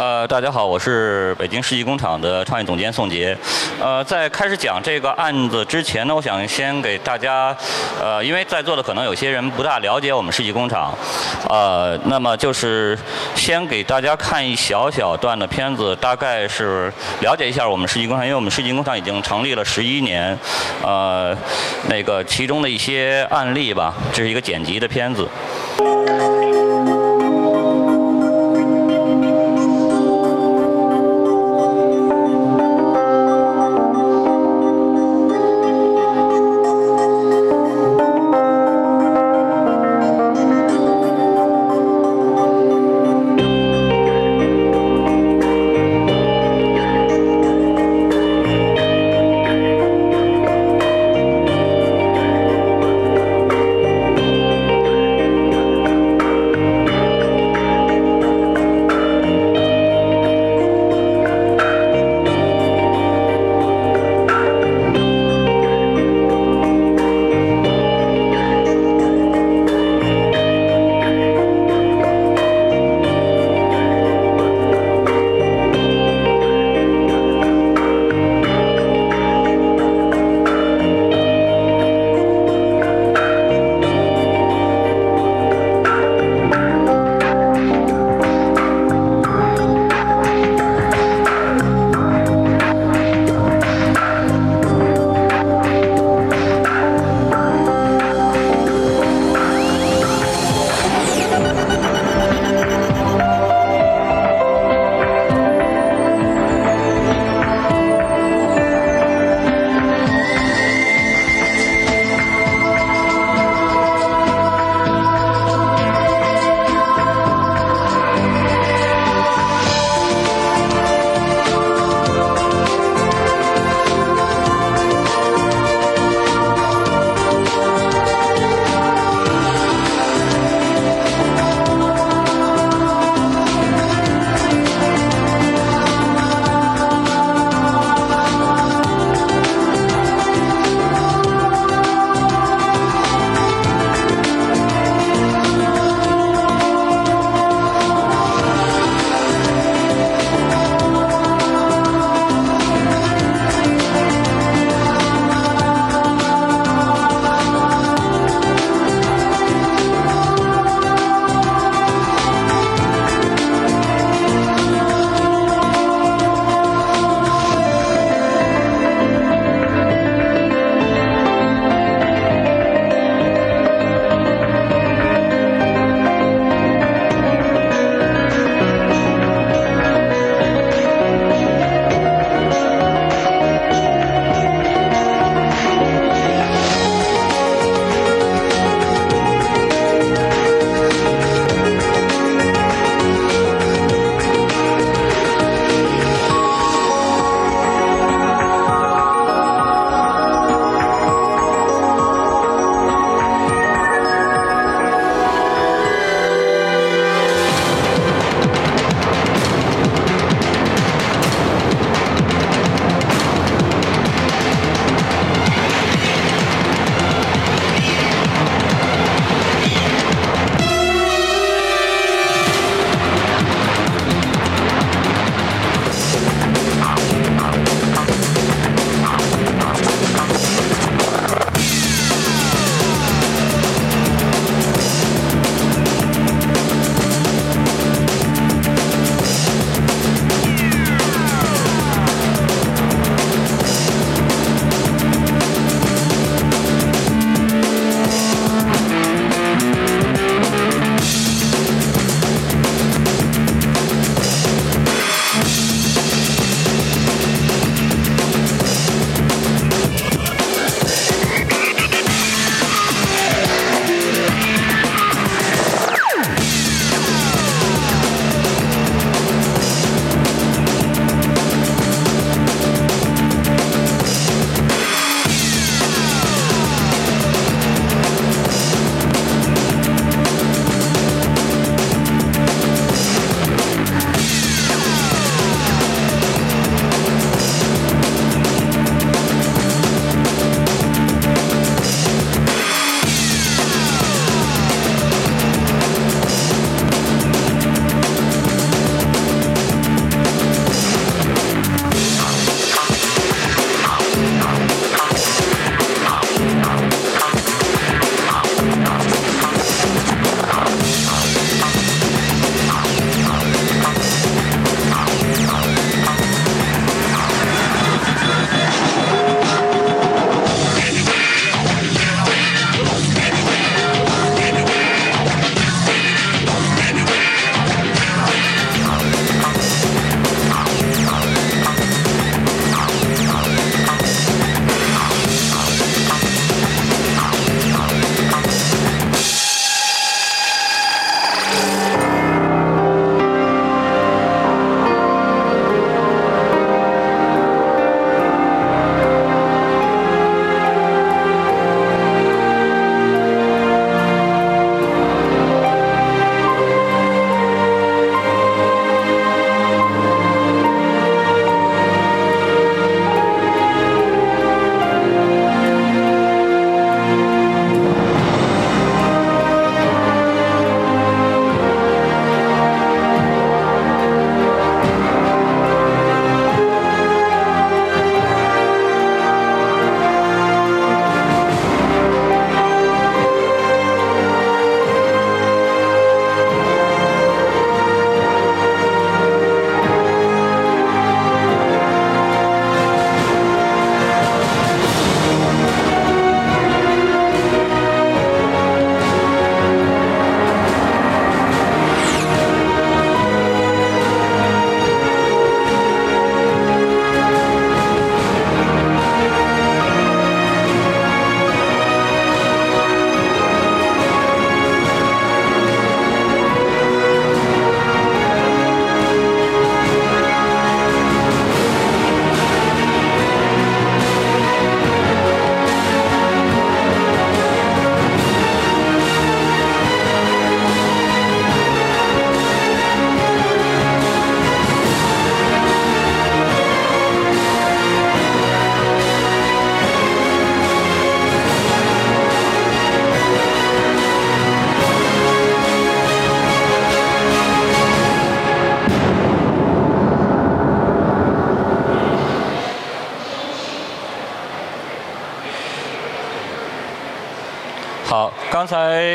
呃，大家好，我是北京世纪工厂的创业总监宋杰。呃，在开始讲这个案子之前呢，我想先给大家，呃，因为在座的可能有些人不大了解我们世纪工厂，呃，那么就是先给大家看一小小段的片子，大概是了解一下我们世纪工厂，因为我们世纪工厂已经成立了十一年，呃，那个其中的一些案例吧，这是一个剪辑的片子。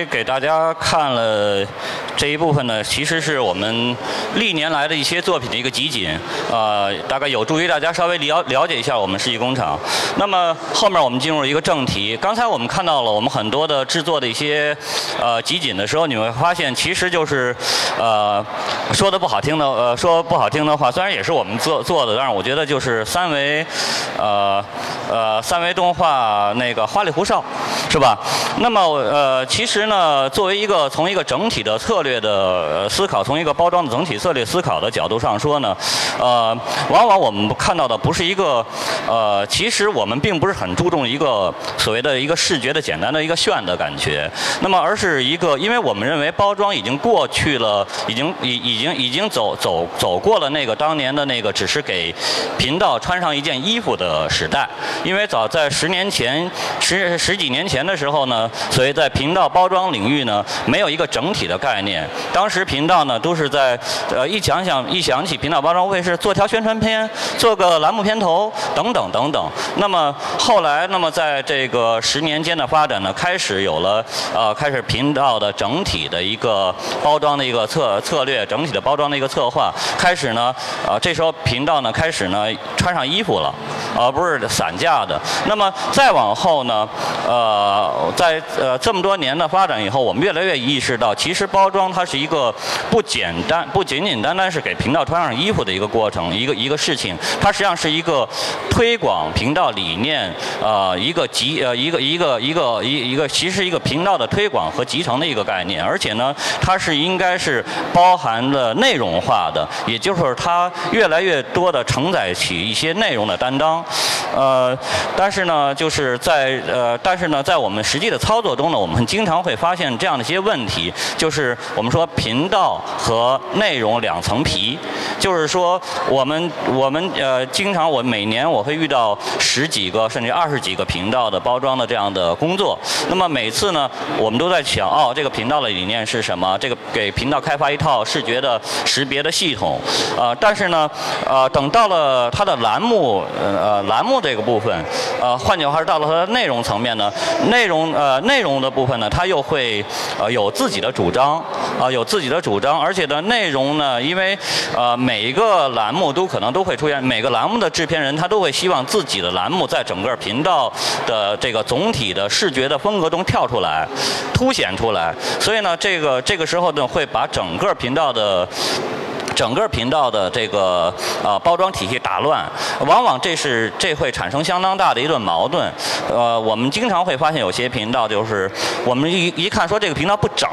给大家看了这一部分呢，其实是我们历年来的一些作品的一个集锦，呃，大概有助于大家稍微了了解一下我们世纪工厂。那么后面我们进入一个正题，刚才我们看到了我们很多的制作的一些呃集锦的时候，你会发现其实就是呃说的不好听的呃说不好听的话，虽然也是我们做做的，但是我觉得就是三维呃呃三维动画那个花里胡哨，是吧？那么呃，其实呢，作为一个从一个整体的策略的思考，从一个包装的整体策略思考的角度上说呢，呃，往往我们看到的不是一个呃，其实我们并不是很注重一个所谓的一个视觉的简单的一个炫的感觉，那么而是一个，因为我们认为包装已经过去了，已经已已经已经走走走过了那个当年的那个只是给频道穿上一件衣服的时代，因为早在十年前十十几年前的时候呢。所以在频道包装领域呢，没有一个整体的概念。当时频道呢都是在呃一想想一想起频道包装会是做条宣传片，做个栏目片头等等等等。那么后来，那么在这个十年间的发展呢，开始有了呃开始频道的整体的一个包装的一个策策略，整体的包装的一个策划。开始呢，呃这时候频道呢开始呢穿上衣服了，而不是散架的。那么再往后呢，呃在呃，这么多年的发展以后，我们越来越意识到，其实包装它是一个不简单、不仅仅单单是给频道穿上衣服的一个过程，一个一个事情。它实际上是一个推广频道理念，呃，一个集呃一个一个一个一一个其实一个频道的推广和集成的一个概念。而且呢，它是应该是包含了内容化的，也就是它越来越多的承载起一些内容的担当。呃，但是呢，就是在呃，但是呢，在在我们实际的操作中呢，我们经常会发现这样的一些问题，就是我们说频道和内容两层皮，就是说我们我们呃，经常我每年我会遇到十几个甚至二十几个频道的包装的这样的工作，那么每次呢，我们都在想，哦，这个频道的理念是什么？这个给频道开发一套视觉的识别的系统，呃，但是呢，呃，等到了它的栏目呃栏目。这个部分，呃，换句话说，到了它的内容层面呢，内容呃内容的部分呢，它又会呃有自己的主张，啊有自己的主张，而且呢内容呢，因为呃每一个栏目都可能都会出现，每个栏目的制片人他都会希望自己的栏目在整个频道的这个总体的视觉的风格中跳出来，凸显出来，所以呢，这个这个时候呢，会把整个频道的。整个频道的这个呃包装体系打乱，往往这是这会产生相当大的一顿矛盾。呃，我们经常会发现有些频道就是我们一一看说这个频道不整。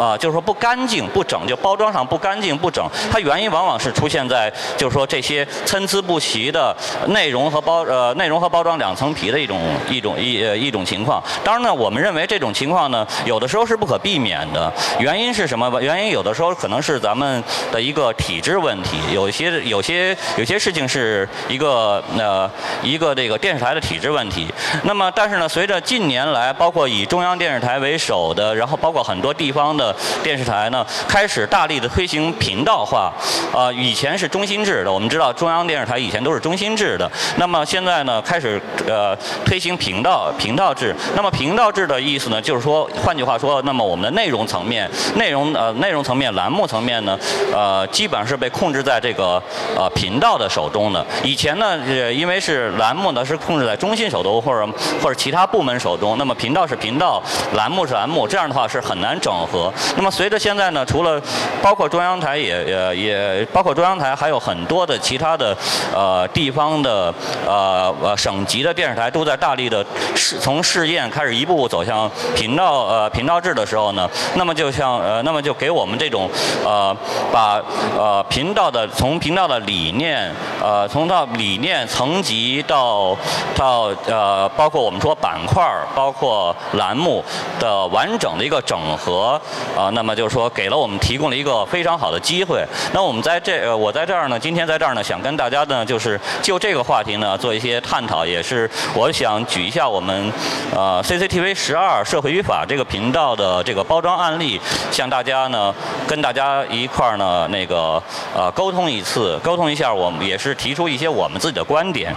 啊，就是说不干净、不整，就包装上不干净、不整，它原因往往是出现在就是说这些参差不齐的内容和包呃内容和包装两层皮的一种一种一呃一种情况。当然呢，我们认为这种情况呢，有的时候是不可避免的。原因是什么？原因有的时候可能是咱们的一个体制问题，有一些有些有些事情是一个呃一个这个电视台的体制问题。那么，但是呢，随着近年来包括以中央电视台为首的，然后包括很多地方的。电视台呢开始大力的推行频道化，啊，以前是中心制的，我们知道中央电视台以前都是中心制的，那么现在呢开始呃推行频道频道制，那么频道制的意思呢就是说，换句话说，那么我们的内容层面、内容呃内容层面、栏目层面呢，呃基本上是被控制在这个呃频道的手中的。以前呢，呃因为是栏目呢是控制在中心手中或者或者其他部门手中，那么频道是频道，栏目是栏目，这样的话是很难整合。那么随着现在呢，除了包括中央台也也也包括中央台，还有很多的其他的呃地方的呃呃省级的电视台都在大力的试从试验开始一步步走向频道呃频道制的时候呢，那么就像呃那么就给我们这种呃把呃频道的从频道的理念呃从到理念层级到到呃包括我们说板块包括栏目的完整的一个整合。啊，那么就是说给了我们提供了一个非常好的机会。那我们在这，呃，我在这儿呢，今天在这儿呢，想跟大家呢，就是就这个话题呢做一些探讨，也是我想举一下我们呃 CCTV 十二社会与法这个频道的这个包装案例，向大家呢跟大家一块儿呢那个呃沟通一次，沟通一下，我们也是提出一些我们自己的观点。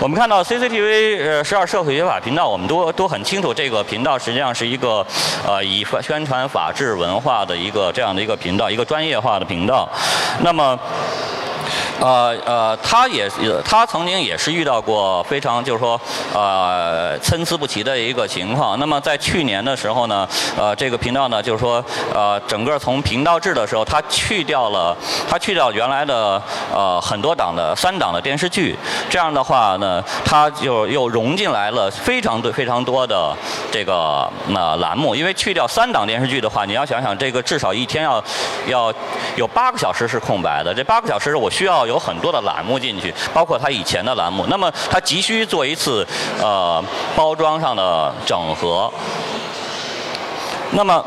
我们看到 CCTV 呃十二社会与法频道，我们都都很清楚，这个频道实际上是一个呃以宣传法法治文化的一个这样的一个频道，一个专业化的频道。那么。呃呃，他也他曾经也是遇到过非常就是说呃参差不齐的一个情况。那么在去年的时候呢，呃这个频道呢就是说呃整个从频道制的时候，他去掉了他去掉原来的呃很多档的三档的电视剧，这样的话呢，他就又融进来了非常多非常多的这个那栏目。因为去掉三档电视剧的话，你要想想这个至少一天要要有八个小时是空白的，这八个小时我需要。有很多的栏目进去，包括他以前的栏目，那么他急需做一次呃包装上的整合。那么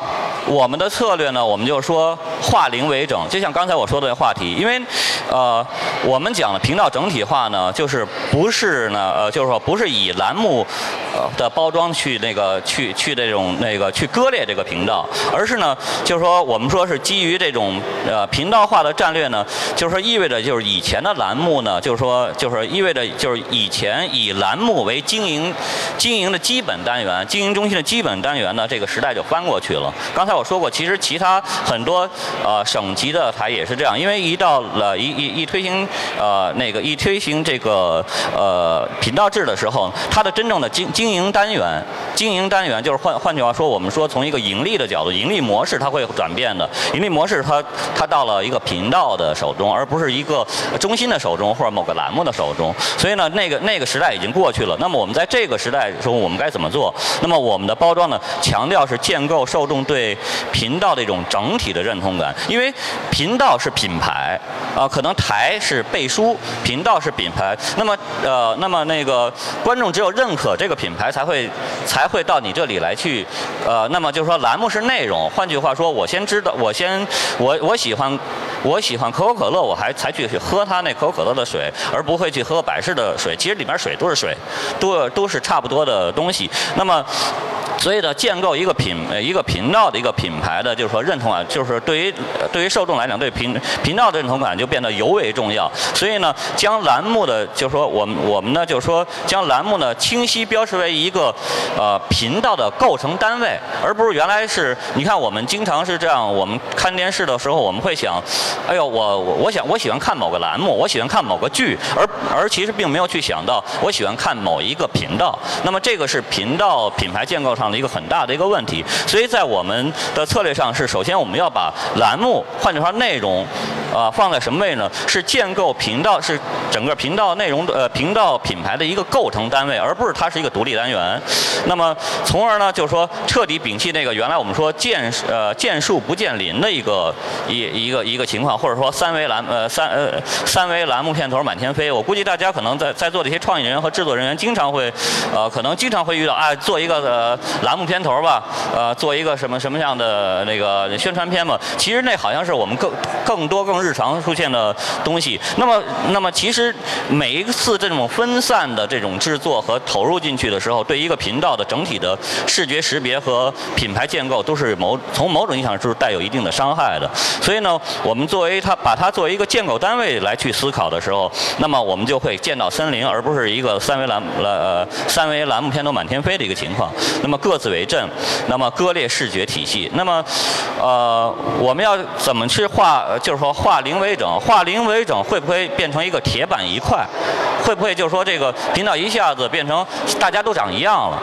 我们的策略呢，我们就说化零为整，就像刚才我说的话题，因为呃我们讲的频道整体化呢，就是不是呢呃就是说不是以栏目的包装去那个去去这种那个去割裂这个频道，而是呢就是说我们说是基于这种呃频道化的战略呢，就是说意味着就是以前的栏目呢，就是说就是意味着就是以前以栏目为经营经营的基本单元，经营中心的基本单元呢，这个时代就翻过。去了。刚才我说过，其实其他很多呃省级的台也是这样，因为一到了一一一推行呃那个一推行这个呃频道制的时候，它的真正的经经营单元，经营单元就是换换句话说，我们说从一个盈利的角度，盈利模式它会转变的。盈利模式它它到了一个频道的手中，而不是一个中心的手中或者某个栏目的手中。所以呢，那个那个时代已经过去了。那么我们在这个时代中，我们该怎么做？那么我们的包装呢，强调是建构。受众对频道的一种整体的认同感，因为频道是品牌啊，可能台是背书，频道是品牌。那么呃，那么那个观众只有认可这个品牌，才会才会到你这里来去呃。那么就是说，栏目是内容。换句话说，我先知道，我先我我喜欢我喜欢可口可乐，我还才去喝它那可口可乐的水，而不会去喝百事的水。其实里面水都是水，都都是差不多的东西。那么。所以呢，建构一个品一个频道的一个品牌的，就是说认同感，就是对于对于受众来讲，对频频道的认同感就变得尤为重要。所以呢，将栏目的，就是说我们我们呢，就是说将栏目呢清晰标识为一个呃频道的构成单位，而不是原来是，你看我们经常是这样，我们看电视的时候，我们会想，哎呦，我我我想我喜欢看某个栏目，我喜欢看某个剧，而而其实并没有去想到我喜欢看某一个频道。那么这个是频道品牌建构上。的一个很大的一个问题，所以在我们的策略上是，首先我们要把栏目，换句话说内容，啊放在什么位呢？是建构频道，是整个频道内容的呃频道品牌的一个构成单位，而不是它是一个独立单元。那么，从而呢，就是说彻底摒弃那个原来我们说见呃见树不见林的一个一一个一个情况，或者说三维栏呃三呃三维栏目片头满天飞。我估计大家可能在在座的一些创意人员和制作人员经常会呃可能经常会遇到啊做一个呃。栏目片头吧，呃，做一个什么什么样样的那个宣传片嘛？其实那好像是我们更更多更日常出现的东西。那么，那么其实每一次这种分散的这种制作和投入进去的时候，对一个频道的整体的视觉识别和品牌建构都是某从某种意义上是带有一定的伤害的。所以呢，我们作为它把它作为一个建构单位来去思考的时候，那么我们就会见到森林，而不是一个三维栏呃三维栏目片头满天飞的一个情况。那么。各自为政，那么割裂视觉体系。那么，呃，我们要怎么去化？就是说，化零为整，化零为整会不会变成一个铁板一块？会不会就是说，这个频道一下子变成大家都长一样了？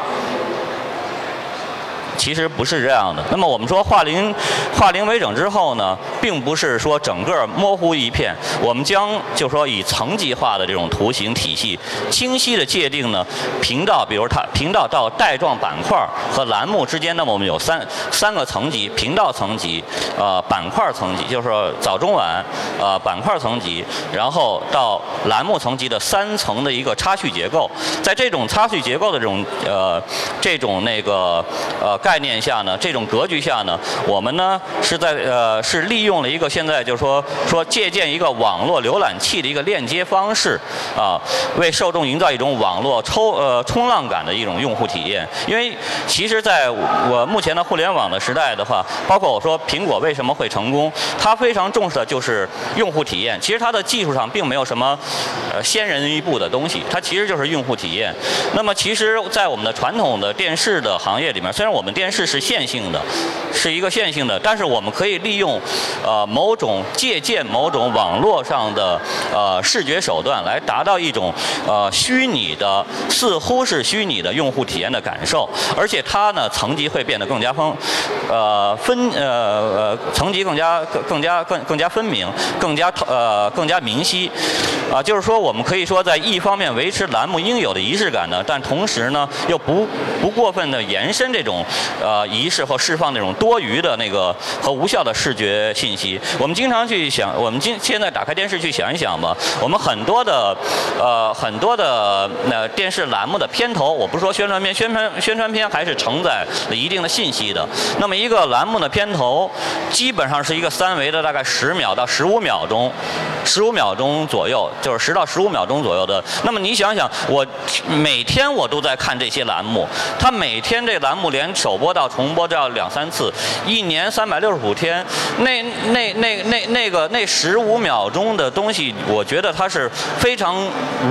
其实不是这样的。那么我们说化零化零为整之后呢，并不是说整个模糊一片。我们将就说以层级化的这种图形体系，清晰的界定呢频道，比如它频道到带状板块和栏目之间，那么我们有三三个层级：频道层级、呃板块层级，就是说早中晚呃板块层级，然后到栏目层级的三层的一个插叙结构。在这种插叙结构的这种呃这种那个呃。概念下呢，这种格局下呢，我们呢是在呃是利用了一个现在就是说说借鉴一个网络浏览器的一个链接方式啊，为受众营造一种网络抽呃冲浪感的一种用户体验。因为其实在我目前的互联网的时代的话，包括我说苹果为什么会成功，它非常重视的就是用户体验。其实它的技术上并没有什么呃先人一步的东西，它其实就是用户体验。那么其实，在我们的传统的电视的行业里面，虽然我们电视是线性的，是一个线性的，但是我们可以利用呃某种借鉴某种网络上的呃视觉手段，来达到一种呃虚拟的似乎是虚拟的用户体验的感受，而且它呢层级会变得更加分呃分呃呃层级更加更更加更更加分明，更加呃更加明晰。啊，就是说我们可以说在一方面维持栏目应有的仪式感呢，但同时呢又不不过分的延伸这种呃仪式或释放那种多余的那个和无效的视觉信息。我们经常去想，我们今现在打开电视去想一想吧，我们很多的呃很多的那电视栏目的片头，我不是说宣传片，宣传宣传片还是承载了一定的信息的。那么一个栏目的片头，基本上是一个三维的，大概十秒到十五秒钟，十五秒钟左右，就是十到十五秒钟左右的。那么你想想，我每天我都在看这些栏目，它每天这栏目连首首播到重播都要两三次，一年三百六十五天，那那那那那个那十五秒钟的东西，我觉得它是非常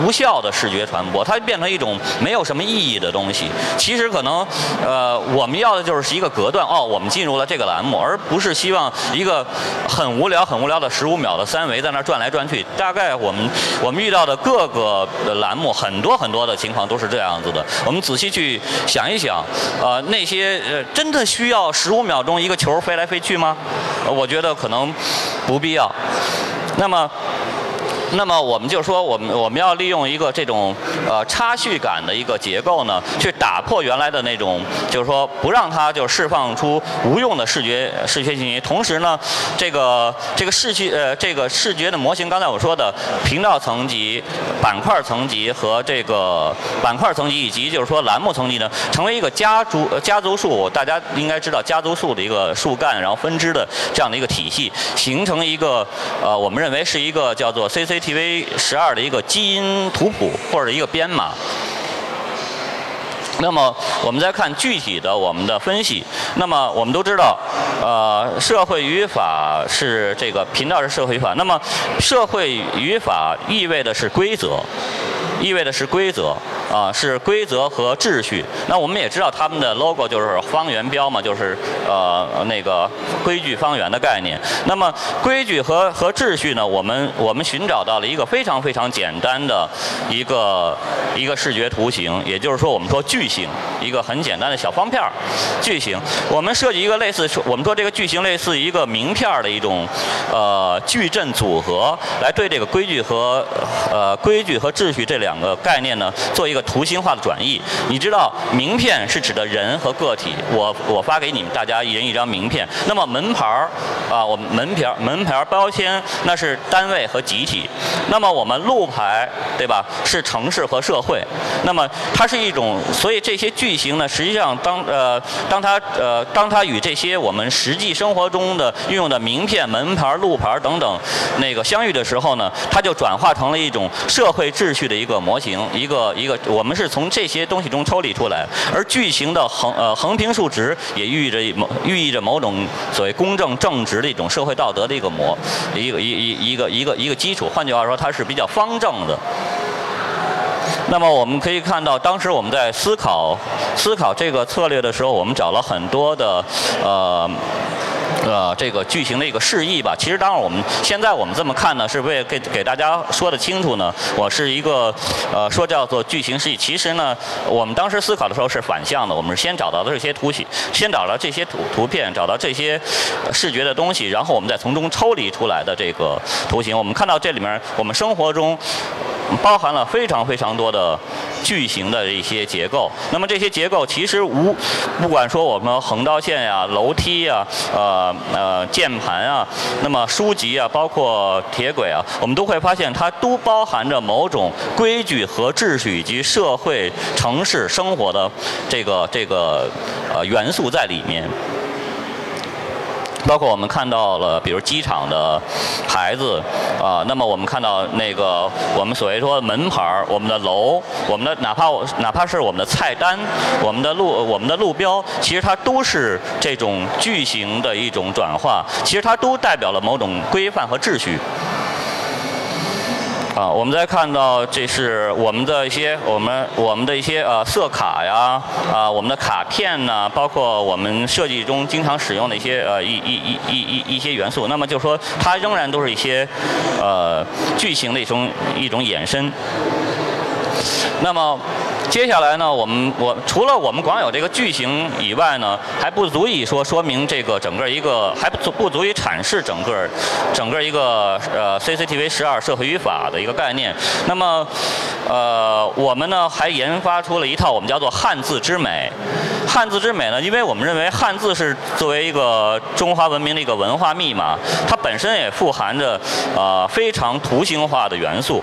无效的视觉传播，它变成一种没有什么意义的东西。其实可能，呃，我们要的就是一个隔断，哦，我们进入了这个栏目，而不是希望一个很无聊、很无聊的十五秒的三维在那转来转去。大概我们我们遇到的各个栏目，很多很多的情况都是这样子的。我们仔细去想一想，呃，那些呃真的需要十五秒钟一个球飞来飞去吗？我觉得可能不必要。那么。那么我们就说，我们我们要利用一个这种呃插叙感的一个结构呢，去打破原来的那种，就是说不让它就释放出无用的视觉视觉信息。同时呢，这个这个视觉呃这个视觉的模型，刚才我说的频道层级、板块层级和这个板块层级以及就是说栏目层级呢，成为一个家族家族树，大家应该知道家族树的一个树干，然后分支的这样的一个体系，形成一个呃我们认为是一个叫做 CC。TV 十二的一个基因图谱或者一个编码。那么我们再看具体的我们的分析。那么我们都知道，呃，社会语法是这个频道是社会语法。那么社会语法意味的是规则。意味的是规则啊，是规则和秩序。那我们也知道他们的 logo 就是方圆标嘛，就是呃那个规矩方圆的概念。那么规矩和和秩序呢，我们我们寻找到了一个非常非常简单的一个一个视觉图形，也就是说我们说矩形，一个很简单的小方片儿矩形。我们设计一个类似，我们说这个矩形类似一个名片的一种呃矩阵组合，来对这个规矩和呃规矩和秩序这两。两个概念呢，做一个图形化的转译。你知道，名片是指的人和个体。我我发给你们大家一人一张名片。那么门牌儿啊，我们门牌儿门牌儿标签那是单位和集体。那么我们路牌对吧，是城市和社会。那么它是一种，所以这些句型呢，实际上当呃当它呃当它与这些我们实际生活中的运用的名片、门牌、路牌等等那个相遇的时候呢，它就转化成了一种社会秩序的一个。模型一个一个，我们是从这些东西中抽离出来，而矩形的横呃横平竖直也寓意着某寓意着某种所谓公正正直的一种社会道德的一个模一个一一一个一个一个基础。换句话说，它是比较方正的。那么我们可以看到，当时我们在思考思考这个策略的时候，我们找了很多的呃。呃，这个句型的一个示意吧。其实，当然我们现在我们这么看呢，是为给给大家说的清楚呢。我是一个呃，说叫做句型示意。其实呢，我们当时思考的时候是反向的。我们是先找到的这些图形，先找到这些图图片，找到这些视觉的东西，然后我们再从中抽离出来的这个图形。我们看到这里面，我们生活中。包含了非常非常多的巨型的一些结构。那么这些结构其实无，不管说我们横道线呀、楼梯呀、呃呃键盘啊，那么书籍啊，包括铁轨啊，我们都会发现它都包含着某种规矩和秩序以及社会城市生活的这个这个呃元素在里面。包括我们看到了，比如机场的牌子啊，那么我们看到那个我们所谓说门牌儿、我们的楼、我们的哪怕哪怕是我们的菜单、我们的路、我们的路标，其实它都是这种句型的一种转化，其实它都代表了某种规范和秩序。啊，我们再看到这是我们的一些我们我们的一些呃色卡呀，啊我们的卡片呢，包括我们设计中经常使用的一些呃一一一一一一些元素，那么就说它仍然都是一些呃句型的一种一种衍生。那么接下来呢，我们我除了我们光有这个句型以外呢，还不足以说说明这个整个一个还不足不足以阐释整个整个一个呃 CCTV 十二社会语法的一个概念。那么呃我们呢还研发出了一套我们叫做汉字之美。汉字之美呢，因为我们认为汉字是作为一个中华文明的一个文化密码，它本身也富含着呃非常图形化的元素。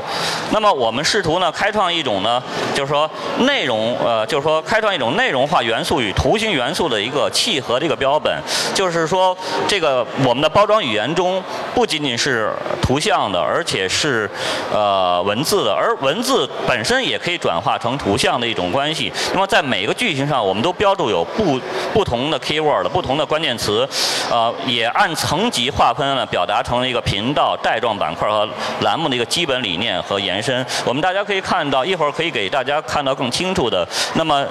那么我们试图呢开创一种呢，就是说内容呃，就是说开创一种内容化元素与图形元素的一个契合的一个标本。就是说这个我们的包装语言中不仅仅是图像的，而且是呃文字的，而文字本身也可以转化成图像的一种关系。那么在每个句型上，我们都标注有不不同的 keyword、不同的关键词，呃，也按层级划分了，表达成了一个频道、带状板块和栏目的一个基本理念和延伸。我们大家可以看到，一会儿可以给大家看到更清楚的。那么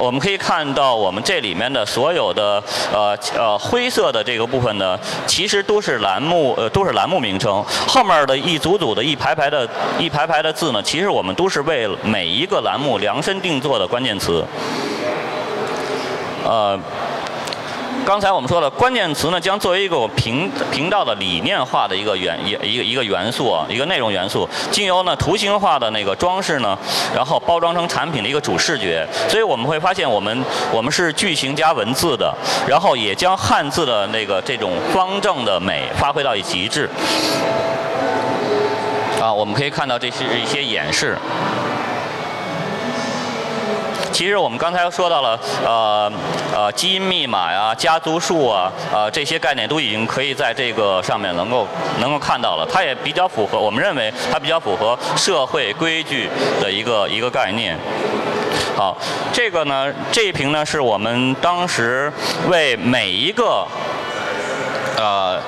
我们可以看到，我们这里面的所有的呃呃灰色的这个部分呢，其实都是栏目呃都是栏目名称。后面的一组组的一排排的一排排的字呢，其实我们都是为每一个栏目量身定做的关键词。呃，刚才我们说的，关键词呢将作为一个我频频道的理念化的一个元一一个一个元素啊，一个内容元素，经由呢图形化的那个装饰呢，然后包装成产品的一个主视觉。所以我们会发现，我们我们是句型加文字的，然后也将汉字的那个这种方正的美发挥到一极致。啊，我们可以看到这是一些演示。其实我们刚才说到了，呃呃，基因密码呀、家族树啊，呃，这些概念都已经可以在这个上面能够能够看到了。它也比较符合，我们认为它比较符合社会规矩的一个一个概念。好，这个呢，这一瓶呢是我们当时为每一个呃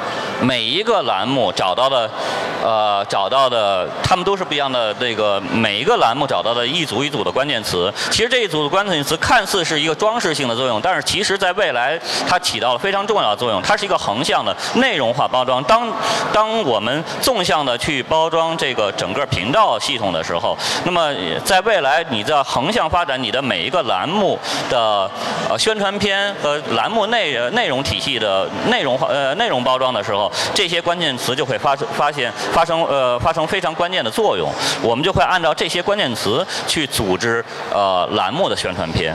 每一个栏目找到的。呃，找到的，他们都是不一样的。这个每一个栏目找到的一组一组的关键词，其实这一组的关键词看似是一个装饰性的作用，但是其实在未来它起到了非常重要的作用。它是一个横向的内容化包装。当当我们纵向的去包装这个整个频道系统的时候，那么在未来你在横向发展你的每一个栏目的呃宣传片和栏目内内容体系的内容化呃内容包装的时候，这些关键词就会发发现。发生呃发生非常关键的作用，我们就会按照这些关键词去组织呃栏目的宣传片。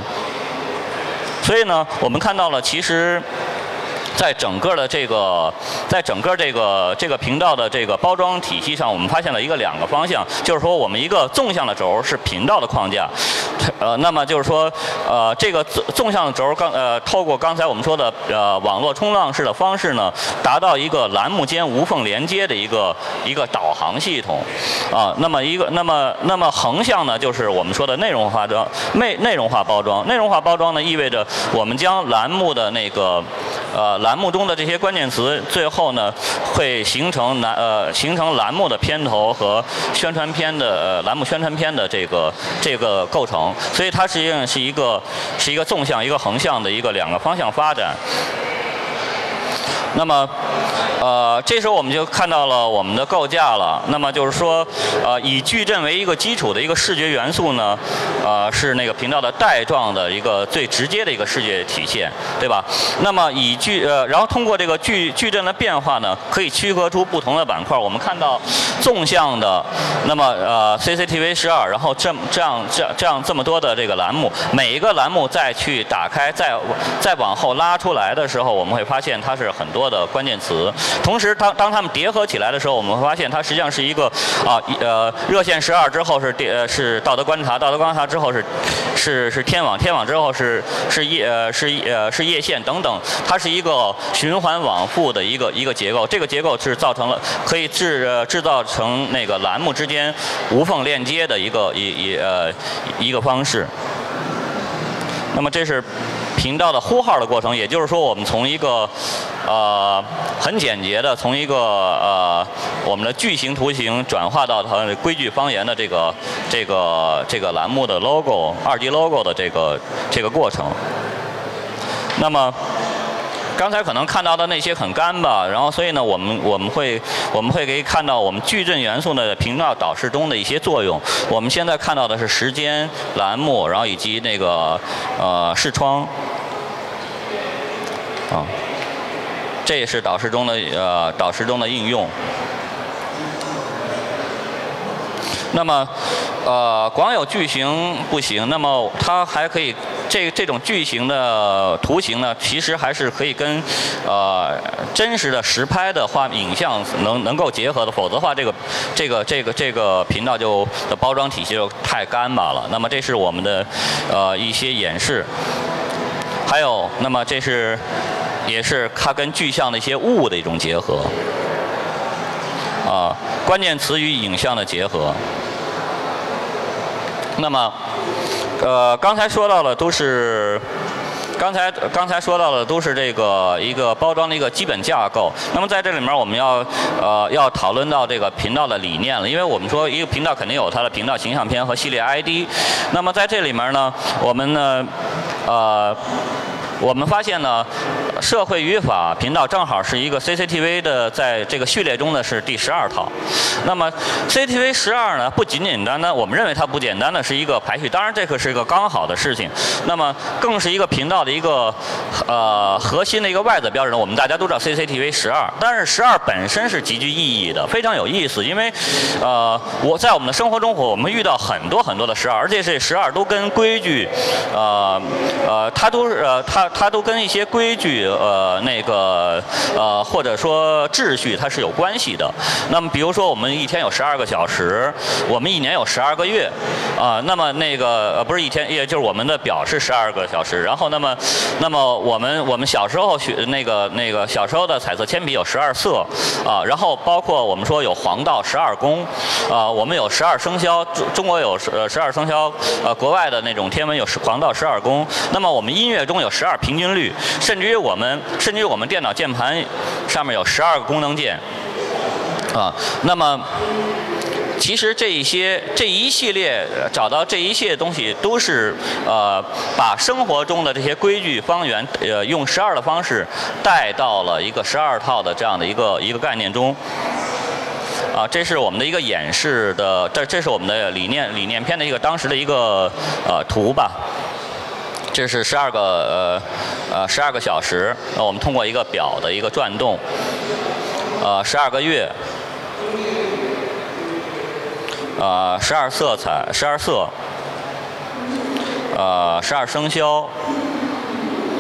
所以呢，我们看到了其实。在整个的这个，在整个这个这个频道的这个包装体系上，我们发现了一个两个方向，就是说我们一个纵向的轴是频道的框架，呃，那么就是说，呃，这个纵纵向的轴刚呃，透过刚才我们说的呃网络冲浪式的方式呢，达到一个栏目间无缝连接的一个一个导航系统，啊，那么一个那么那么横向呢，就是我们说的内容化装内内容化包装，内容化包装呢意味着我们将栏目的那个呃。栏目中的这些关键词，最后呢会形成栏呃形成栏目的片头和宣传片的呃栏目宣传片的这个这个构成，所以它实际上是一个是一个纵向一个横向的一个两个方向发展。那么，呃，这时候我们就看到了我们的构架了。那么就是说，呃，以矩阵为一个基础的一个视觉元素呢，呃，是那个频道的带状的一个最直接的一个视觉体现，对吧？那么以矩呃，然后通过这个矩矩阵的变化呢，可以区隔出不同的板块。我们看到纵向的，那么呃，CCTV 十二，然后这这样这这样这么多的这个栏目，每一个栏目再去打开，再再往后拉出来的时候，我们会发现它是很多的关键词。同时，当当它们叠合起来的时候，我们会发现它实际上是一个啊呃热线十二之后是电是道德观察，道德观察之后是是是天网，天网之后是是夜呃是呃是夜线等等，它是一个循环往复的一个一个结构。这个结构是造成了可以制呃制造成那个栏目之间无缝链接的一个一一呃一个方式。那么这是频道的呼号的过程，也就是说，我们从一个呃很简洁的，从一个呃我们的矩形图形转化到它的规矩方言的这个这个这个栏目的 logo 二级 logo 的这个这个过程。那么。刚才可能看到的那些很干吧，然后所以呢，我们我们会我们会可以看到我们矩阵元素的频道导视中的一些作用。我们现在看到的是时间栏目，然后以及那个呃视窗啊，这也是导视中的呃导视中的应用。那么，呃，光有句型不行，那么它还可以，这这种句型的图形呢，其实还是可以跟呃真实的实拍的画影像能能够结合的，否则的话，这个这个这个这个频道就的包装体系就太干巴了。那么这是我们的呃一些演示，还有，那么这是也是它跟具象的一些物的一种结合，啊，关键词与影像的结合。那么，呃，刚才说到的都是，刚才刚才说到的都是这个一个包装的一个基本架构。那么在这里面，我们要呃要讨论到这个频道的理念了，因为我们说一个频道肯定有它的频道形象片和系列 ID。那么在这里面呢，我们呢，呃。我们发现呢，社会语法频道正好是一个 CCTV 的，在这个序列中呢是第十二套。那么 CCTV 十二呢，不仅仅单单，我们认为它不简单的是一个排序，当然这个是一个刚好的事情。那么更是一个频道的一个呃核心的一个外在标准。我们大家都知道 CCTV 十二，但是十二本身是极具意义的，非常有意思。因为呃我在我们的生活中，我们遇到很多很多的十二，而且这十二都跟规矩，呃呃它都是呃它。它都跟一些规矩，呃，那个，呃，或者说秩序，它是有关系的。那么，比如说，我们一天有十二个小时，我们一年有十二个月，啊，那么那个，呃，不是一天，也就是我们的表是十二个小时。然后，那么，那么我们我们小时候学那个那个小时候的彩色铅笔有十二色，啊，然后包括我们说有黄道十二宫，啊，我们有十二生肖，中中国有十十二生肖，呃，国外的那种天文有黄道十二宫。那么我们音乐中有十二。平均律，甚至于我们，们甚至我们电脑键盘上面有十二个功能键，啊，那么其实这一些这一系列找到这一系列东西，都是呃把生活中的这些规矩方圆呃用十二的方式带到了一个十二套的这样的一个一个概念中，啊，这是我们的一个演示的，这这是我们的理念理念片的一个当时的一个呃图吧。这是十二个呃呃十二个小时，那我们通过一个表的一个转动，呃十二个月，呃十二色彩十二色，呃十二生肖，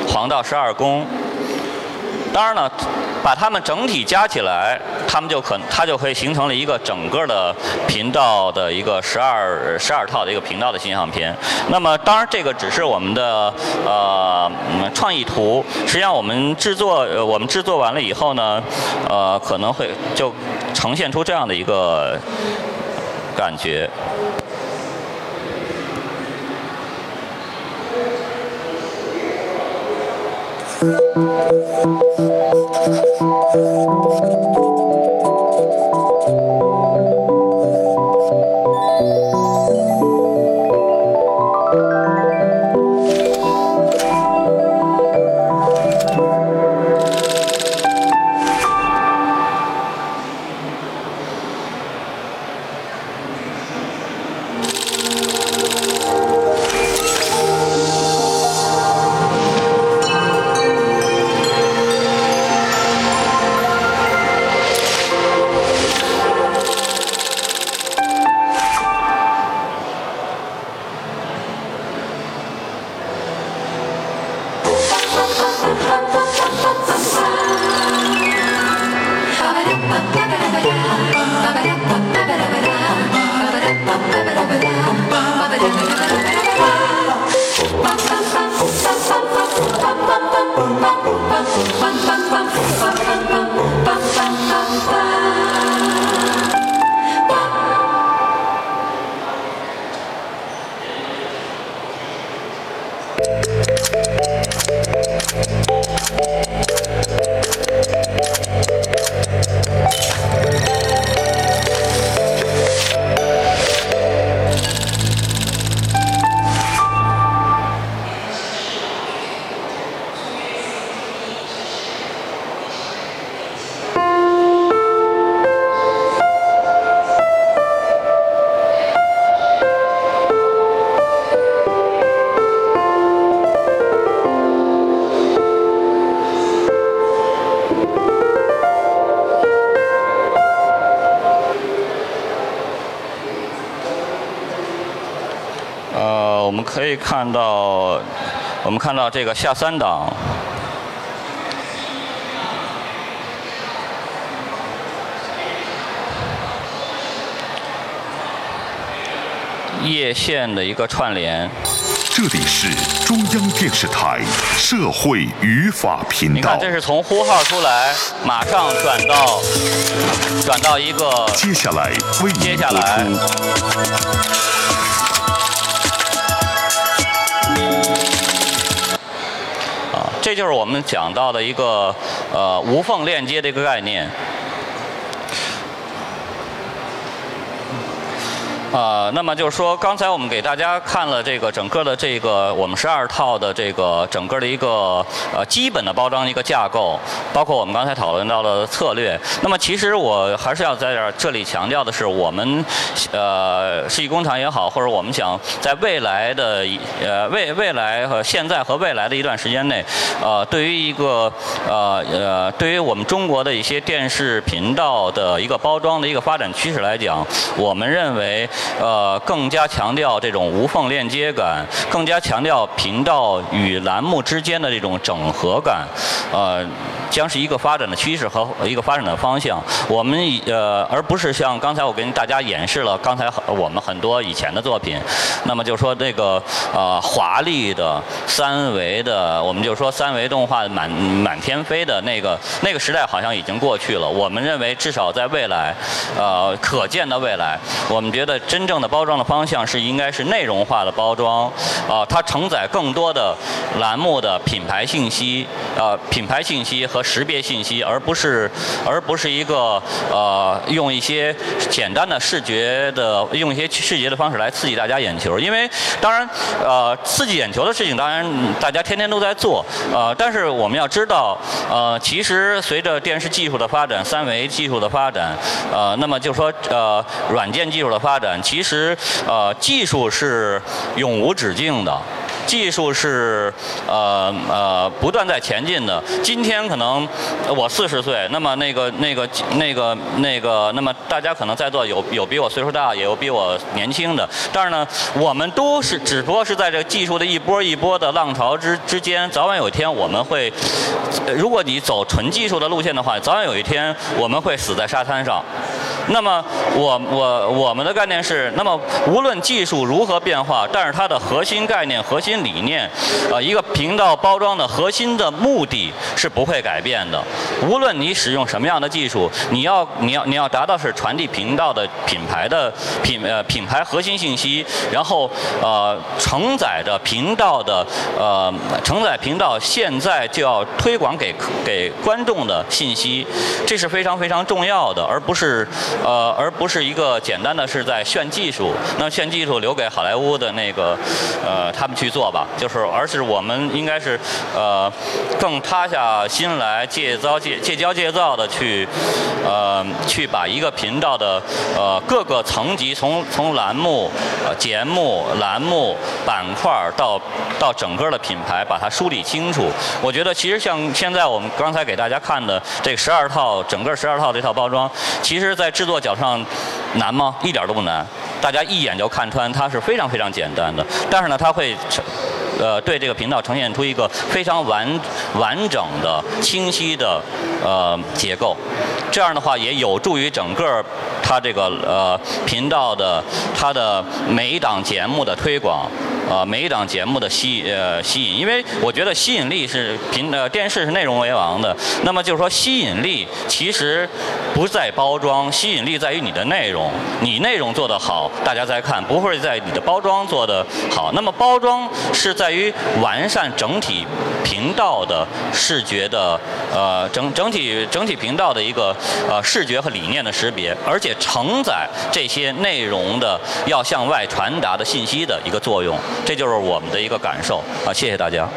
黄道十二宫，当然了。把它们整体加起来，他们就可，它就会形成了一个整个的频道的一个十二十二套的一个频道的形象片。那么，当然这个只是我们的呃创意图。实际上，我们制作呃我们制作完了以后呢，呃可能会就呈现出这样的一个感觉。可以看到，我们看到这个下三档。叶线的一个串联。这里是中央电视台社会语法频道。你看，这是从呼号出来，马上转到转到一个。接下来为接下来。这就是我们讲到的一个呃无缝链接的一个概念。呃，那么就是说，刚才我们给大家看了这个整个的这个我们十二套的这个整个的一个呃基本的包装一个架构，包括我们刚才讨论到的策略。那么其实我还是要在这这里强调的是，我们呃世纪工厂也好，或者我们想在未来的呃未未来和现在和未来的一段时间内，呃，对于一个呃呃对于我们中国的一些电视频道的一个包装的一个发展趋势来讲，我们认为。呃，更加强调这种无缝链接感，更加强调频道与栏目之间的这种整合感，呃，将是一个发展的趋势和一个发展的方向。我们呃，而不是像刚才我跟大家演示了刚才我们很多以前的作品，那么就说那个呃华丽的三维的，我们就说三维动画满满天飞的那个那个时代好像已经过去了。我们认为至少在未来，呃，可见的未来，我们觉得。真正的包装的方向是应该是内容化的包装，啊，它承载更多的栏目的品牌信息，呃，品牌信息和识别信息，而不是而不是一个呃用一些简单的视觉的用一些视觉的方式来刺激大家眼球。因为当然呃刺激眼球的事情，当然大家天天都在做，呃，但是我们要知道，呃，其实随着电视技术的发展，三维技术的发展，呃，那么就说呃软件技术的发展。其实，呃，技术是永无止境的。技术是呃呃不断在前进的。今天可能我四十岁，那么那个那个那个那个，那么大家可能在座有有比我岁数大，也有比我年轻的。但是呢，我们都是只不过是在这个技术的一波一波的浪潮之之间，早晚有一天我们会，如果你走纯技术的路线的话，早晚有一天我们会死在沙滩上。那么我我我们的概念是，那么无论技术如何变化，但是它的核心概念核心。理念，呃，一个频道包装的核心的目的是不会改变的。无论你使用什么样的技术，你要你要你要达到是传递频道的品牌的品呃品牌核心信息，然后呃承载着频道的呃承载频道现在就要推广给给观众的信息，这是非常非常重要的，而不是呃而不是一个简单的是在炫技术。那炫技术留给好莱坞的那个呃他们去做。吧，就是，而是我们应该是，呃，更塌下心来，戒躁戒戒骄戒躁的去，呃，去把一个频道的呃各个层级，从从栏目、节目、栏目板块到到整个的品牌，把它梳理清楚。我觉得，其实像现在我们刚才给大家看的这十二套，整个十二套这套包装，其实在制作角上难吗？一点都不难。大家一眼就看穿，它是非常非常简单的。但是呢，它会呈，呃，对这个频道呈现出一个非常完完整的、清晰的呃结构。这样的话，也有助于整个它这个呃频道的它的每一档节目的推广。呃，每一档节目的吸呃吸引，因为我觉得吸引力是频呃电视是内容为王的。那么就是说，吸引力其实不在包装，吸引力在于你的内容。你内容做得好，大家再看，不会在你的包装做得好。那么包装是在于完善整体频道的视觉的呃整整体整体频道的一个呃视觉和理念的识别，而且承载这些内容的要向外传达的信息的一个作用。这就是我们的一个感受啊！谢谢大家。